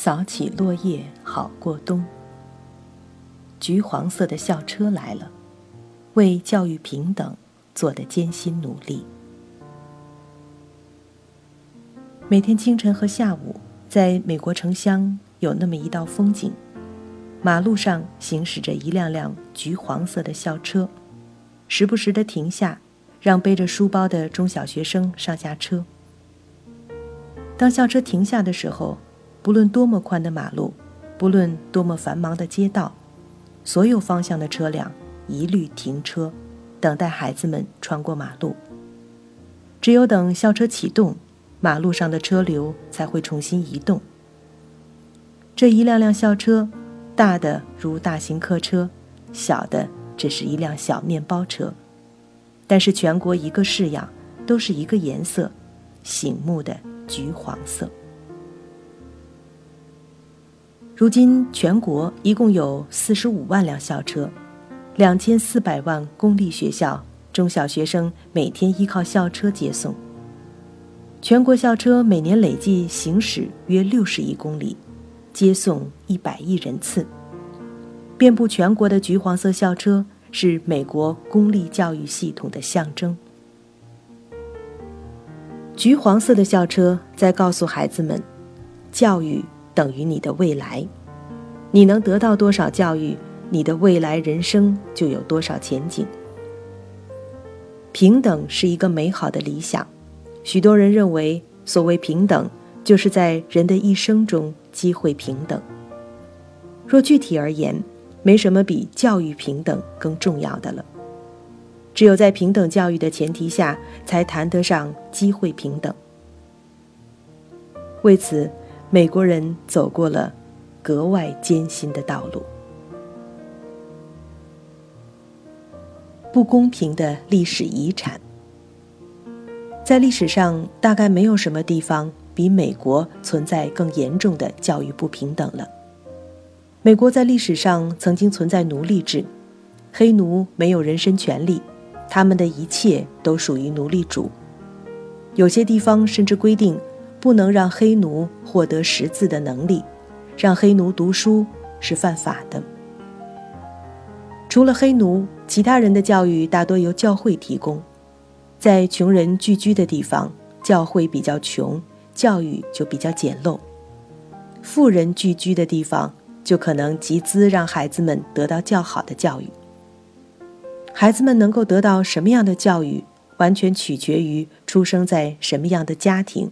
扫起落叶好过冬。橘黄色的校车来了，为教育平等做的艰辛努力。每天清晨和下午，在美国城乡有那么一道风景：马路上行驶着一辆辆橘黄色的校车，时不时的停下，让背着书包的中小学生上下车。当校车停下的时候，不论多么宽的马路，不论多么繁忙的街道，所有方向的车辆一律停车，等待孩子们穿过马路。只有等校车启动。马路上的车流才会重新移动。这一辆辆校车，大的如大型客车，小的只是一辆小面包车，但是全国一个式样，都是一个颜色，醒目的橘黄色。如今全国一共有四十五万辆校车，两千四百万公立学校中小学生每天依靠校车接送。全国校车每年累计行驶约六十亿公里，接送一百亿人次。遍布全国的橘黄色校车是美国公立教育系统的象征。橘黄色的校车在告诉孩子们：教育等于你的未来，你能得到多少教育，你的未来人生就有多少前景。平等是一个美好的理想。许多人认为，所谓平等，就是在人的一生中机会平等。若具体而言，没什么比教育平等更重要的了。只有在平等教育的前提下，才谈得上机会平等。为此，美国人走过了格外艰辛的道路。不公平的历史遗产。在历史上，大概没有什么地方比美国存在更严重的教育不平等了。美国在历史上曾经存在奴隶制，黑奴没有人身权利，他们的一切都属于奴隶主。有些地方甚至规定，不能让黑奴获得识字的能力，让黑奴读书是犯法的。除了黑奴，其他人的教育大多由教会提供。在穷人聚居的地方，教会比较穷，教育就比较简陋；富人聚居的地方，就可能集资让孩子们得到较好的教育。孩子们能够得到什么样的教育，完全取决于出生在什么样的家庭。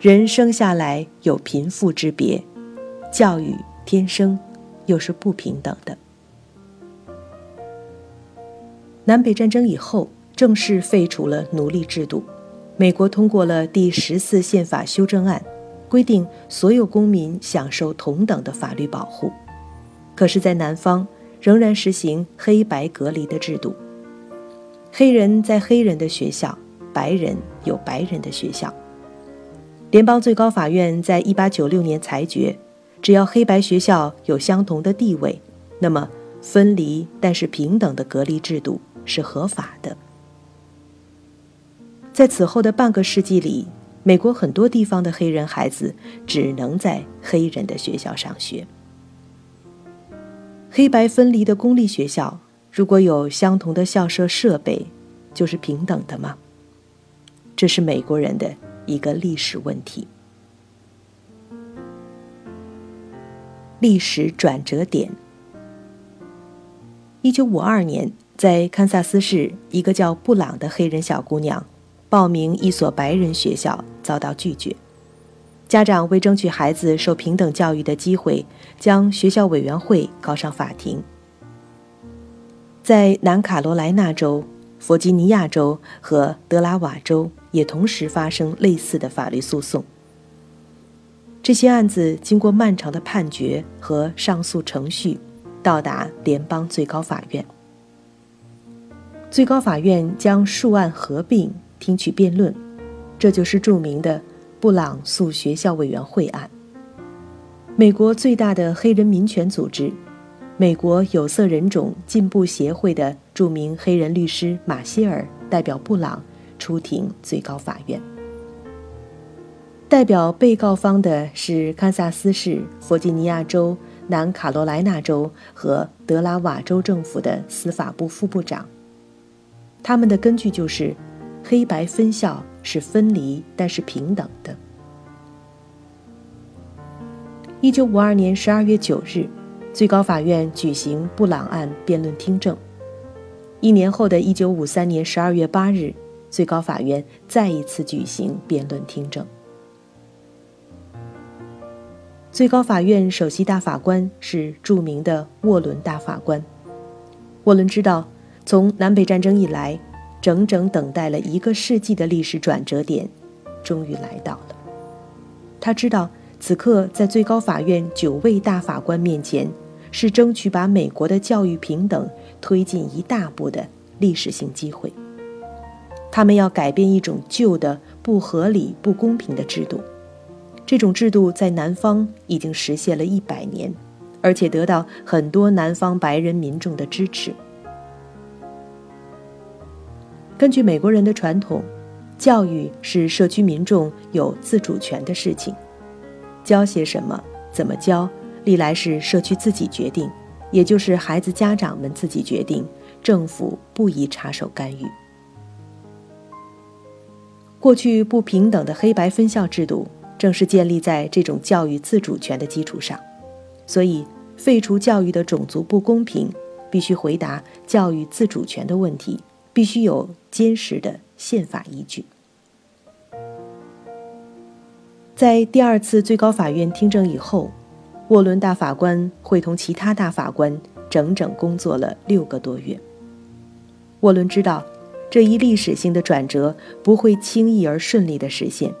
人生下来有贫富之别，教育天生又是不平等的。南北战争以后。正式废除了奴隶制度，美国通过了第十四宪法修正案，规定所有公民享受同等的法律保护。可是，在南方仍然实行黑白隔离的制度，黑人在黑人的学校，白人有白人的学校。联邦最高法院在一八九六年裁决，只要黑白学校有相同的地位，那么分离但是平等的隔离制度是合法的。在此后的半个世纪里，美国很多地方的黑人孩子只能在黑人的学校上学。黑白分离的公立学校，如果有相同的校舍设备，就是平等的吗？这是美国人的一个历史问题。历史转折点：一九五二年，在堪萨斯市，一个叫布朗的黑人小姑娘。报名一所白人学校遭到拒绝，家长为争取孩子受平等教育的机会，将学校委员会告上法庭。在南卡罗来纳州、弗吉尼亚州和德拉瓦州也同时发生类似的法律诉讼。这些案子经过漫长的判决和上诉程序，到达联邦最高法院。最高法院将数案合并。听取辩论，这就是著名的布朗诉学校委员会案。美国最大的黑人民权组织——美国有色人种进步协会的著名黑人律师马歇尔代表布朗出庭最高法院。代表被告方的是堪萨斯市、弗吉尼亚州、南卡罗来纳州和德拉瓦州政府的司法部副部长。他们的根据就是，黑白分校是分离但是平等的。一九五二年十二月九日，最高法院举行布朗案辩论听证。一年后的一九五三年十二月八日，最高法院再一次举行辩论听证。最高法院首席大法官是著名的沃伦大法官。沃伦知道。从南北战争以来，整整等待了一个世纪的历史转折点，终于来到了。他知道，此刻在最高法院九位大法官面前，是争取把美国的教育平等推进一大步的历史性机会。他们要改变一种旧的、不合理、不公平的制度。这种制度在南方已经实现了一百年，而且得到很多南方白人民众的支持。根据美国人的传统，教育是社区民众有自主权的事情。教些什么、怎么教，历来是社区自己决定，也就是孩子家长们自己决定，政府不宜插手干预。过去不平等的黑白分校制度，正是建立在这种教育自主权的基础上。所以，废除教育的种族不公平，必须回答教育自主权的问题。必须有坚实的宪法依据。在第二次最高法院听证以后，沃伦大法官会同其他大法官整整工作了六个多月。沃伦知道，这一历史性的转折不会轻易而顺利的实现，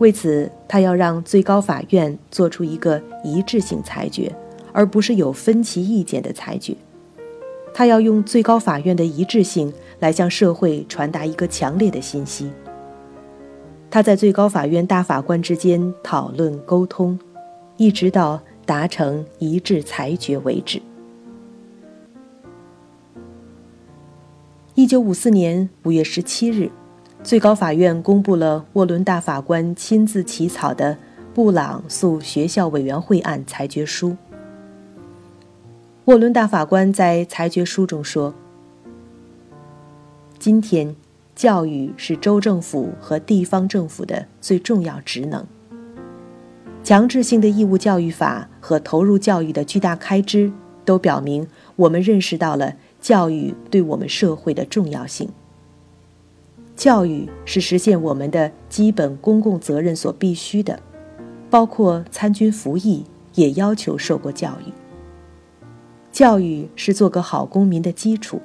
为此，他要让最高法院做出一个一致性裁决，而不是有分歧意见的裁决。他要用最高法院的一致性来向社会传达一个强烈的信息。他在最高法院大法官之间讨论沟通，一直到达成一致裁决为止。一九五四年五月十七日，最高法院公布了沃伦大法官亲自起草的布朗诉学校委员会案裁决书。沃伦大法官在裁决书中说：“今天，教育是州政府和地方政府的最重要职能。强制性的义务教育法和投入教育的巨大开支，都表明我们认识到了教育对我们社会的重要性。教育是实现我们的基本公共责任所必须的，包括参军服役，也要求受过教育。”教育是做个好公民的基础。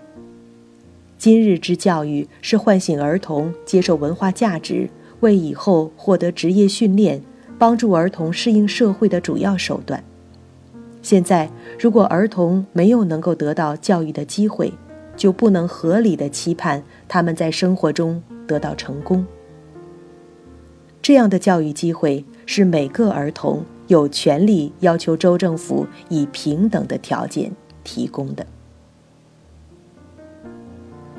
今日之教育是唤醒儿童接受文化价值，为以后获得职业训练、帮助儿童适应社会的主要手段。现在，如果儿童没有能够得到教育的机会，就不能合理的期盼他们在生活中得到成功。这样的教育机会是每个儿童。有权利要求州政府以平等的条件提供的。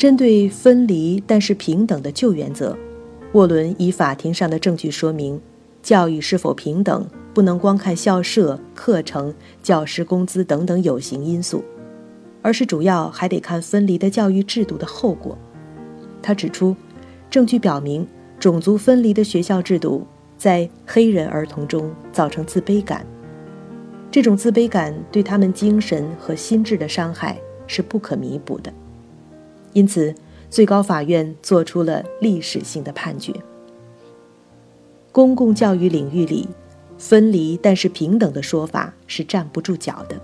针对分离但是平等的旧原则，沃伦以法庭上的证据说明，教育是否平等不能光看校舍、课程、教师工资等等有形因素，而是主要还得看分离的教育制度的后果。他指出，证据表明，种族分离的学校制度。在黑人儿童中造成自卑感，这种自卑感对他们精神和心智的伤害是不可弥补的。因此，最高法院作出了历史性的判决：公共教育领域里，分离但是平等的说法是站不住脚的。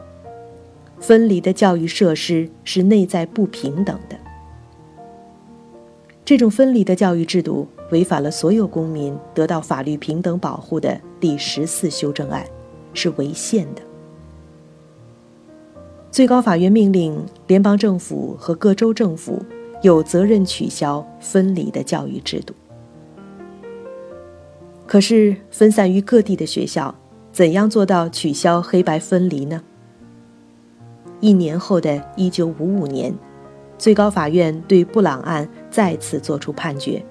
分离的教育设施是内在不平等的。这种分离的教育制度。违反了所有公民得到法律平等保护的第十四修正案，是违宪的。最高法院命令联邦政府和各州政府有责任取消分离的教育制度。可是，分散于各地的学校怎样做到取消黑白分离呢？一年后的一九五五年，最高法院对布朗案再次作出判决。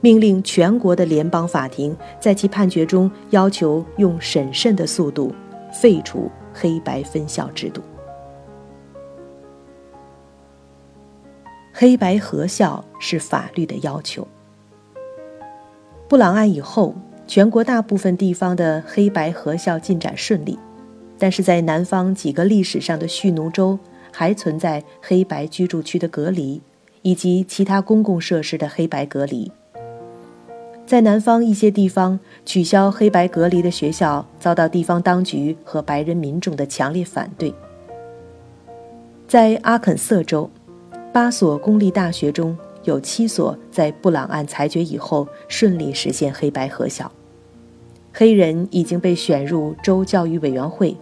命令全国的联邦法庭在其判决中要求用审慎的速度废除黑白分校制度。黑白合校是法律的要求。布朗案以后，全国大部分地方的黑白合校进展顺利，但是在南方几个历史上的蓄奴州还存在黑白居住区的隔离，以及其他公共设施的黑白隔离。在南方一些地方，取消黑白隔离的学校遭到地方当局和白人民众的强烈反对。在阿肯色州，八所公立大学中有七所在布朗案裁决以后顺利实现黑白合校，黑人已经被选入州教育委员会，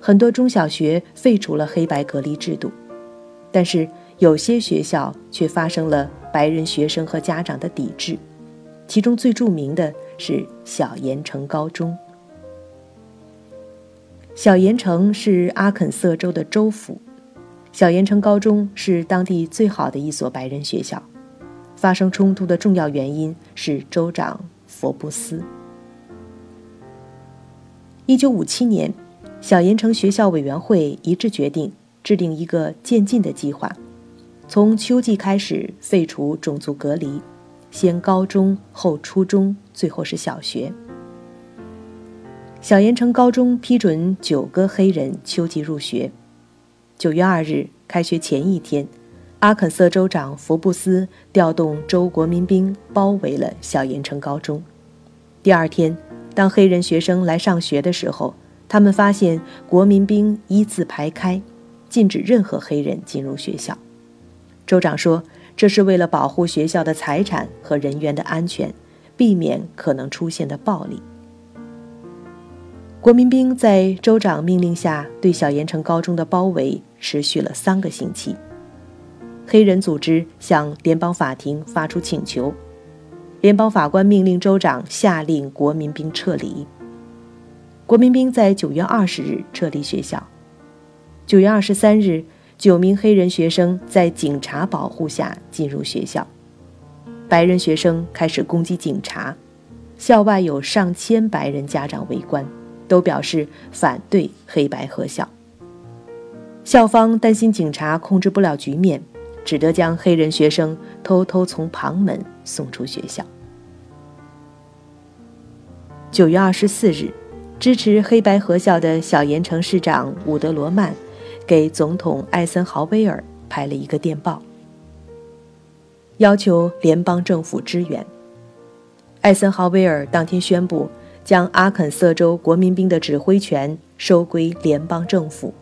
很多中小学废除了黑白隔离制度，但是有些学校却发生了白人学生和家长的抵制。其中最著名的是小盐城高中。小盐城是阿肯色州的州府，小盐城高中是当地最好的一所白人学校。发生冲突的重要原因是州长佛布斯。一九五七年，小盐城学校委员会一致决定制定一个渐进的计划，从秋季开始废除种族隔离。先高中，后初中，最后是小学。小盐城高中批准九个黑人秋季入学。九月二日，开学前一天，阿肯色州长福布斯调动州国民兵包围了小盐城高中。第二天，当黑人学生来上学的时候，他们发现国民兵一字排开，禁止任何黑人进入学校。州长说。这是为了保护学校的财产和人员的安全，避免可能出现的暴力。国民兵在州长命令下对小盐城高中的包围持续了三个星期。黑人组织向联邦法庭发出请求，联邦法官命令州长下令国民兵撤离。国民兵在九月二十日撤离学校。九月二十三日。九名黑人学生在警察保护下进入学校，白人学生开始攻击警察，校外有上千白人家长围观，都表示反对黑白合校。校方担心警察控制不了局面，只得将黑人学生偷偷从旁门送出学校。九月二十四日，支持黑白合校的小盐城市长伍德罗曼。给总统艾森豪威尔拍了一个电报，要求联邦政府支援。艾森豪威尔当天宣布，将阿肯色州国民兵的指挥权收归联邦政府，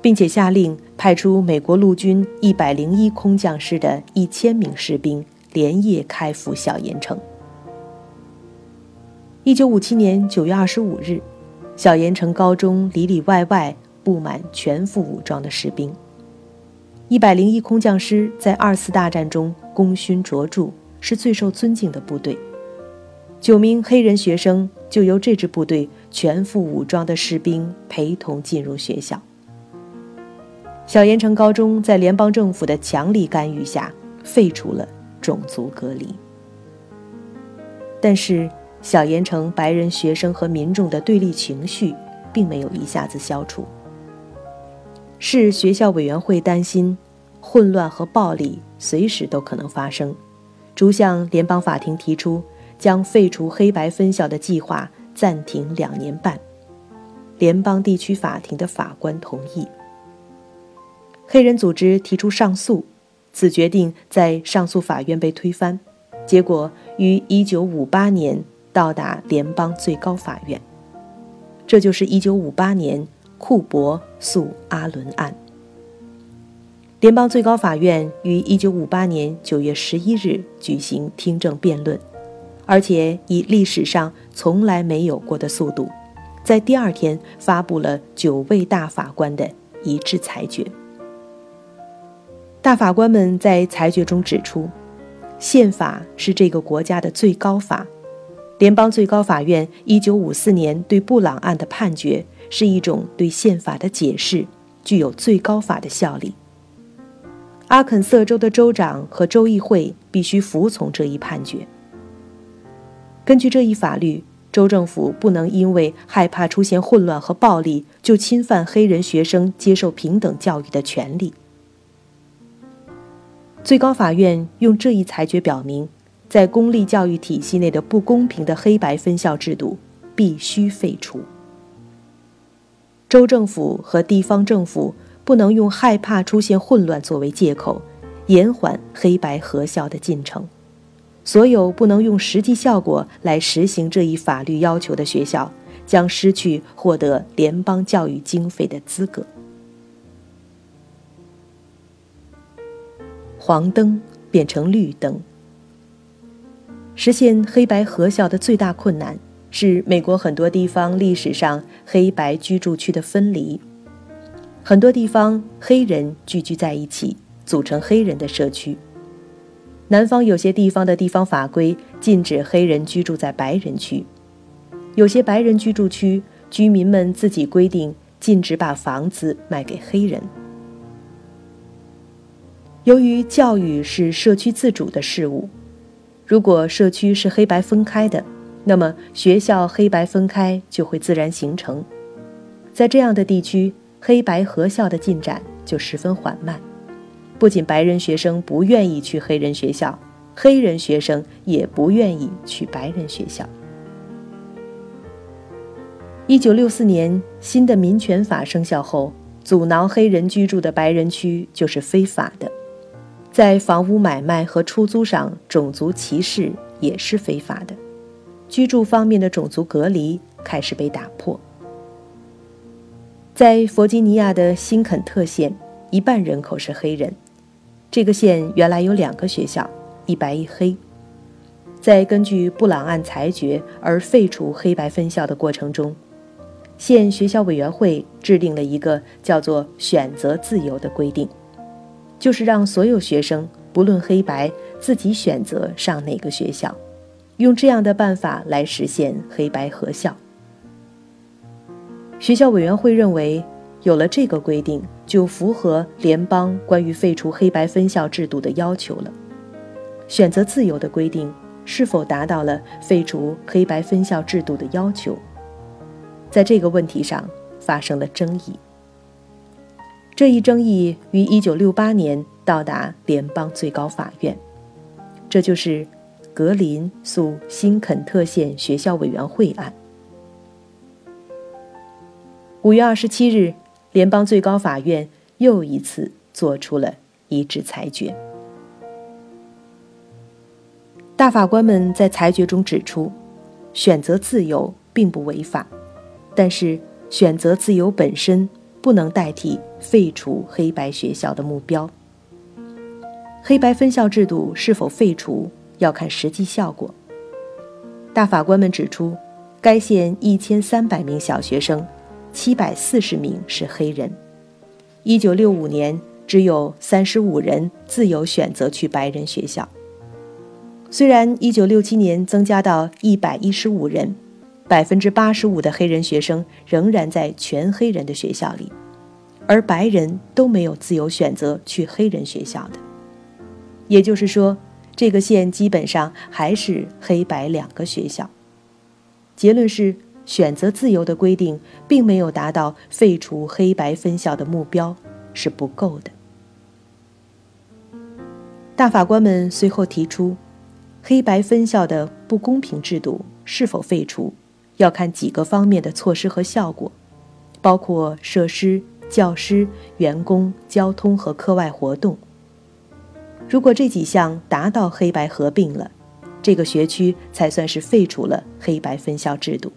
并且下令派出美国陆军一百零一空降师的一千名士兵连夜开赴小盐城。一九五七年九月二十五日，小盐城高中里里外外。布满全副武装的士兵。一百零一空降师在二次大战中功勋卓著，是最受尊敬的部队。九名黑人学生就由这支部队全副武装的士兵陪同进入学校。小盐城高中在联邦政府的强力干预下废除了种族隔离，但是小盐城白人学生和民众的对立情绪并没有一下子消除。市学校委员会担心，混乱和暴力随时都可能发生，逐向联邦法庭提出将废除黑白分校的计划暂停两年半。联邦地区法庭的法官同意。黑人组织提出上诉，此决定在上诉法院被推翻，结果于1958年到达联邦最高法院。这就是1958年。库珀诉阿伦案。联邦最高法院于1958年9月11日举行听证辩论，而且以历史上从来没有过的速度，在第二天发布了九位大法官的一致裁决。大法官们在裁决中指出，宪法是这个国家的最高法。联邦最高法院1954年对布朗案的判决。是一种对宪法的解释，具有最高法的效力。阿肯色州的州长和州议会必须服从这一判决。根据这一法律，州政府不能因为害怕出现混乱和暴力，就侵犯黑人学生接受平等教育的权利。最高法院用这一裁决表明，在公立教育体系内的不公平的黑白分校制度必须废除。州政府和地方政府不能用害怕出现混乱作为借口，延缓黑白合校的进程。所有不能用实际效果来实行这一法律要求的学校，将失去获得联邦教育经费的资格。黄灯变成绿灯。实现黑白合校的最大困难是美国很多地方历史上黑白居住区的分离。很多地方黑人聚居在一起，组成黑人的社区。南方有些地方的地方法规禁止黑人居住在白人区，有些白人居住区居民们自己规定禁止把房子卖给黑人。由于教育是社区自主的事物，如果社区是黑白分开的，那么学校黑白分开就会自然形成。在这样的地区，黑白合校的进展就十分缓慢。不仅白人学生不愿意去黑人学校，黑人学生也不愿意去白人学校。一九六四年新的民权法生效后，阻挠黑人居住的白人区就是非法的，在房屋买卖和出租上，种族歧视也是非法的，居住方面的种族隔离开始被打破。在弗吉尼亚的新肯特县，一半人口是黑人。这个县原来有两个学校，一白一黑。在根据布朗案裁决而废除黑白分校的过程中，县学校委员会制定了一个叫做“选择自由”的规定，就是让所有学生不论黑白自己选择上哪个学校，用这样的办法来实现黑白合校。学校委员会认为。有了这个规定，就符合联邦关于废除黑白分校制度的要求了。选择自由的规定是否达到了废除黑白分校制度的要求，在这个问题上发生了争议。这一争议于1968年到达联邦最高法院，这就是格林诉新肯特县学校委员会案。五月二十七日。联邦最高法院又一次做出了一致裁决。大法官们在裁决中指出，选择自由并不违法，但是选择自由本身不能代替废除黑白学校的目标。黑白分校制度是否废除，要看实际效果。大法官们指出，该县一千三百名小学生。七百四十名是黑人。一九六五年，只有三十五人自由选择去白人学校。虽然一九六七年增加到一百一十五人，百分之八十五的黑人学生仍然在全黑人的学校里，而白人都没有自由选择去黑人学校的。也就是说，这个县基本上还是黑白两个学校。结论是。选择自由的规定并没有达到废除黑白分校的目标，是不够的。大法官们随后提出，黑白分校的不公平制度是否废除，要看几个方面的措施和效果，包括设施、教师、员工、交通和课外活动。如果这几项达到黑白合并了，这个学区才算是废除了黑白分校制度。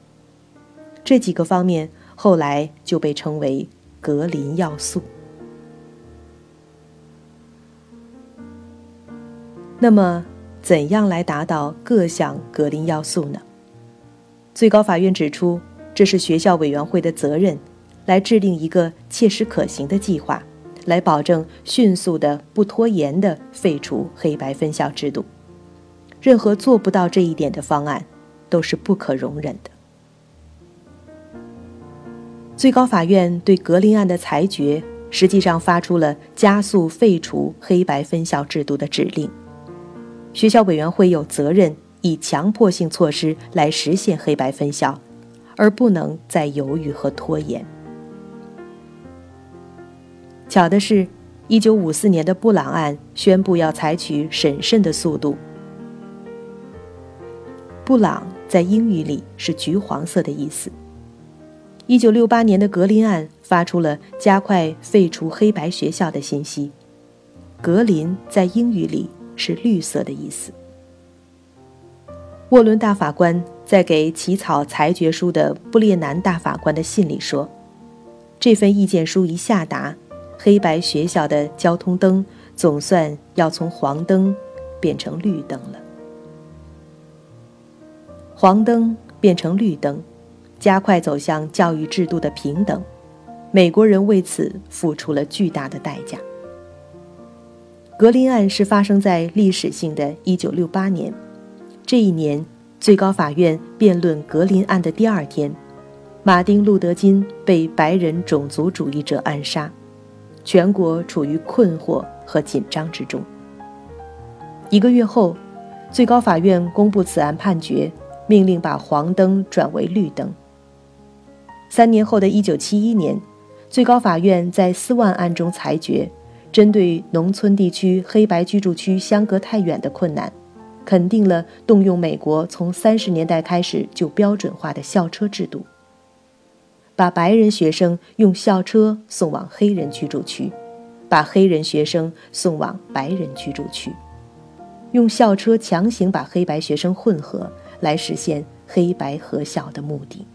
这几个方面后来就被称为格林要素。那么，怎样来达到各项格林要素呢？最高法院指出，这是学校委员会的责任，来制定一个切实可行的计划，来保证迅速的、不拖延的废除黑白分校制度。任何做不到这一点的方案，都是不可容忍的。最高法院对格林案的裁决，实际上发出了加速废除黑白分校制度的指令。学校委员会有责任以强迫性措施来实现黑白分校，而不能再犹豫和拖延。巧的是，一九五四年的布朗案宣布要采取审慎的速度。布朗在英语里是橘黄色的意思。一九六八年的格林案发出了加快废除黑白学校的信息。格林在英语里是绿色的意思。沃伦大法官在给起草裁决书的布列南大法官的信里说：“这份意见书一下达，黑白学校的交通灯总算要从黄灯变成绿灯了。黄灯变成绿灯，加快走向教育制度的平等。美国人为此付出了巨大的代价。”格林案是发生在历史性的1968年，这一年，最高法院辩论格林案的第二天，马丁·路德·金被白人种族主义者暗杀，全国处于困惑和紧张之中。一个月后，最高法院公布此案判决，命令把黄灯转为绿灯。三年后的一九七一年，最高法院在斯万案中裁决。针对农村地区黑白居住区相隔太远的困难，肯定了动用美国从三十年代开始就标准化的校车制度，把白人学生用校车送往黑人居住区，把黑人学生送往白人居住区，用校车强行把黑白学生混合，来实现黑白合校的目的。